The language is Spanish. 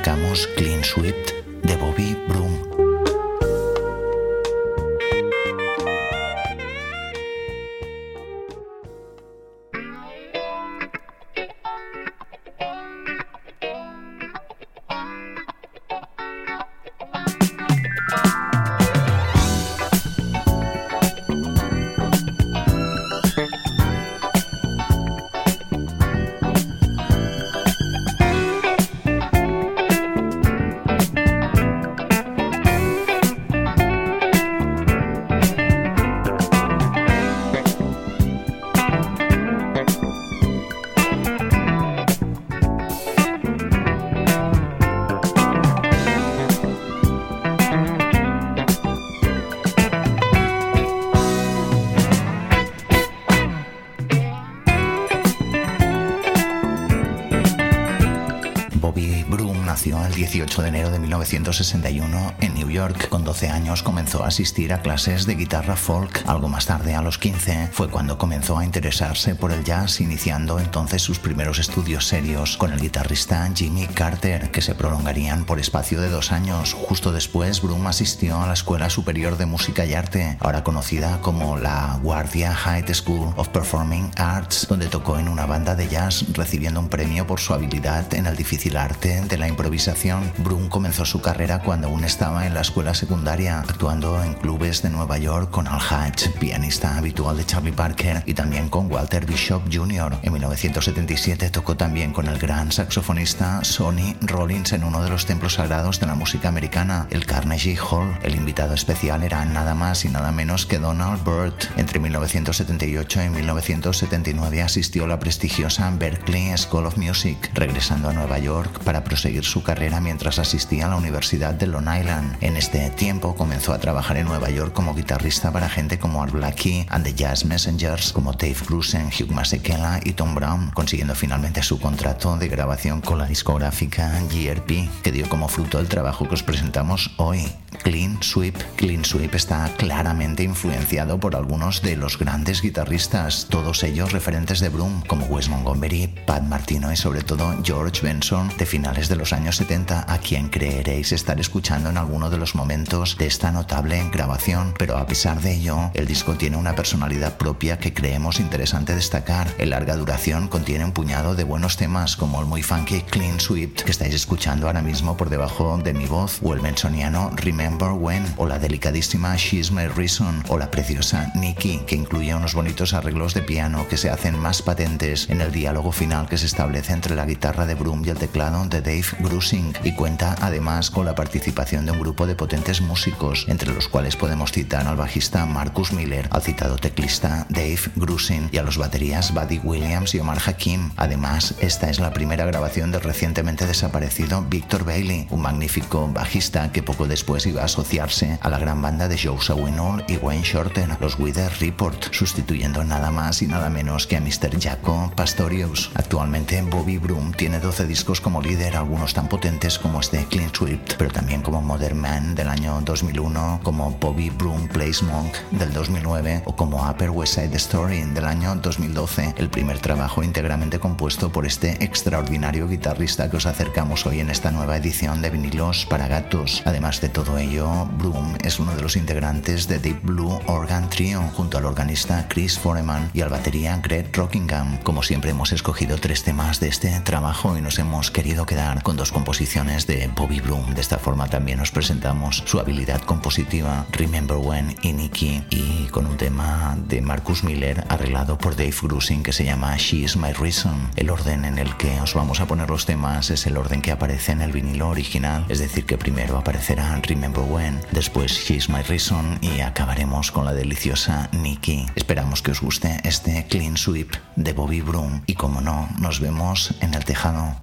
Hoy os acercamos Clean Sweep de Bobby Broom. Enero de 1961 en York. Con 12 años comenzó a asistir a clases de guitarra folk. Algo más tarde, a los 15, fue cuando comenzó a interesarse por el jazz, iniciando entonces sus primeros estudios serios con el guitarrista Jimmy Carter, que se prolongarían por espacio de dos años. Justo después, Broom asistió a la Escuela Superior de Música y Arte, ahora conocida como la Guardia High School of Performing Arts, donde tocó en una banda de jazz, recibiendo un premio por su habilidad en el difícil arte de la improvisación. Broom comenzó su carrera cuando aún estaba en la escuela secundaria, actuando en clubes de Nueva York con Al Hatch, pianista habitual de Charlie Parker, y también con Walter Bishop Jr. En 1977 tocó también con el gran saxofonista Sonny Rollins en uno de los templos sagrados de la música americana, el Carnegie Hall. El invitado especial era nada más y nada menos que Donald Byrd. Entre 1978 y 1979 asistió a la prestigiosa Berklee School of Music, regresando a Nueva York para proseguir su carrera mientras asistía a la Universidad de Long Island. En este tiempo comenzó a trabajar en Nueva York como guitarrista para gente como Art Blakey and the Jazz Messengers, como Dave Grusin, Hugh Masekela y Tom Brown, consiguiendo finalmente su contrato de grabación con la discográfica GRP, que dio como fruto el trabajo que os presentamos hoy. Clean Sweep. Clean Sweep está claramente influenciado por algunos de los grandes guitarristas, todos ellos referentes de Broom, como Wes Montgomery, Pat Martino y sobre todo George Benson de finales de los años 70, a quien creeréis estar escuchando en alguno de los momentos de esta notable grabación. Pero a pesar de ello, el disco tiene una personalidad propia que creemos interesante destacar. En larga duración contiene un puñado de buenos temas como el muy funky Clean Sweep que estáis escuchando ahora mismo por debajo de mi voz, o el mensoniano Remember When, o la delicadísima She's My Reason, o la preciosa Nikki, que incluye unos bonitos arreglos de piano que se hacen más patentes en el diálogo final que se establece entre la guitarra de Broom y el teclado de Dave Grusing, y cuenta además con la participación de un grupo de potentes músicos, entre los cuales podemos citar al bajista Marcus Miller, al citado teclista Dave Grusing y a los baterías Buddy Williams y Omar Hakim. Además, esta es la primera grabación del recientemente desaparecido Victor Bailey, un magnífico bajista que poco después iba a asociarse a la gran banda de Joe Zawinul y Wayne Shorter, los Wither Report, sustituyendo nada más y nada menos que a Mr. Jaco Pastorius. Actualmente Bobby Broom tiene 12 discos como líder, algunos tan potentes como este Clean Sweep, pero también como Modern Man del año 2001, como Bobby Broom Plays Monk del 2009 o como Upper West Side Story del año 2012, el primer trabajo íntegramente compuesto por este extraordinario guitarrista que os acercamos hoy en esta nueva edición de vinilos para gatos. Además de todo ello, Broom es uno de los integrantes de Deep Blue Organ Trio junto al organista Chris Foreman y al batería Greg Rockingham. Como siempre hemos escogido tres temas de este trabajo y nos hemos querido quedar con dos composiciones de Bobby Broom. De esta forma también os presentamos su habilidad compositiva Remember When y Nicky y con un tema de Marcus Miller arreglado por Dave Grusing que se llama She Is My Reason. El orden en el que os vamos a poner los temas es el orden que aparece en el vinilo original, es decir que primero aparecerá Remember When, después She Is My Reason y acabaremos con la deliciosa Nicky. Esperamos que os guste este Clean Sweep de Bobby Broom y como no, nos vemos en el tejado.